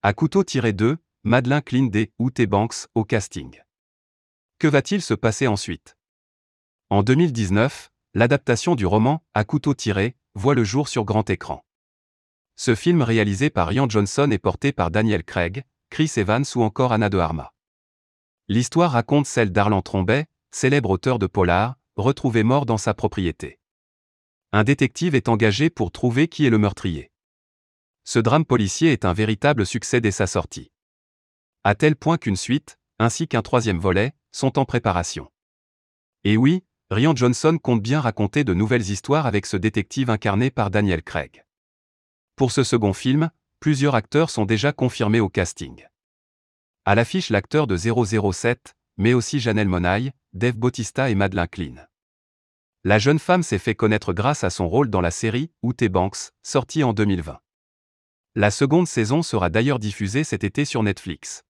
À couteau tiré 2, Madeleine Klein des Outé Banks au casting. Que va-t-il se passer ensuite? En 2019, l'adaptation du roman À couteau tiré voit le jour sur grand écran. Ce film réalisé par Ian Johnson est porté par Daniel Craig, Chris Evans ou encore Anna de Armas. L'histoire raconte celle d'Arlan Trombet, célèbre auteur de polar, retrouvé mort dans sa propriété. Un détective est engagé pour trouver qui est le meurtrier. Ce drame policier est un véritable succès dès sa sortie. À tel point qu'une suite, ainsi qu'un troisième volet, sont en préparation. Et oui, Rian Johnson compte bien raconter de nouvelles histoires avec ce détective incarné par Daniel Craig. Pour ce second film, plusieurs acteurs sont déjà confirmés au casting. À l'affiche l'acteur de 007, mais aussi Janelle Monaille, Dave Bautista et Madeleine Klein. La jeune femme s'est fait connaître grâce à son rôle dans la série Outé Banks, sortie en 2020. La seconde saison sera d'ailleurs diffusée cet été sur Netflix.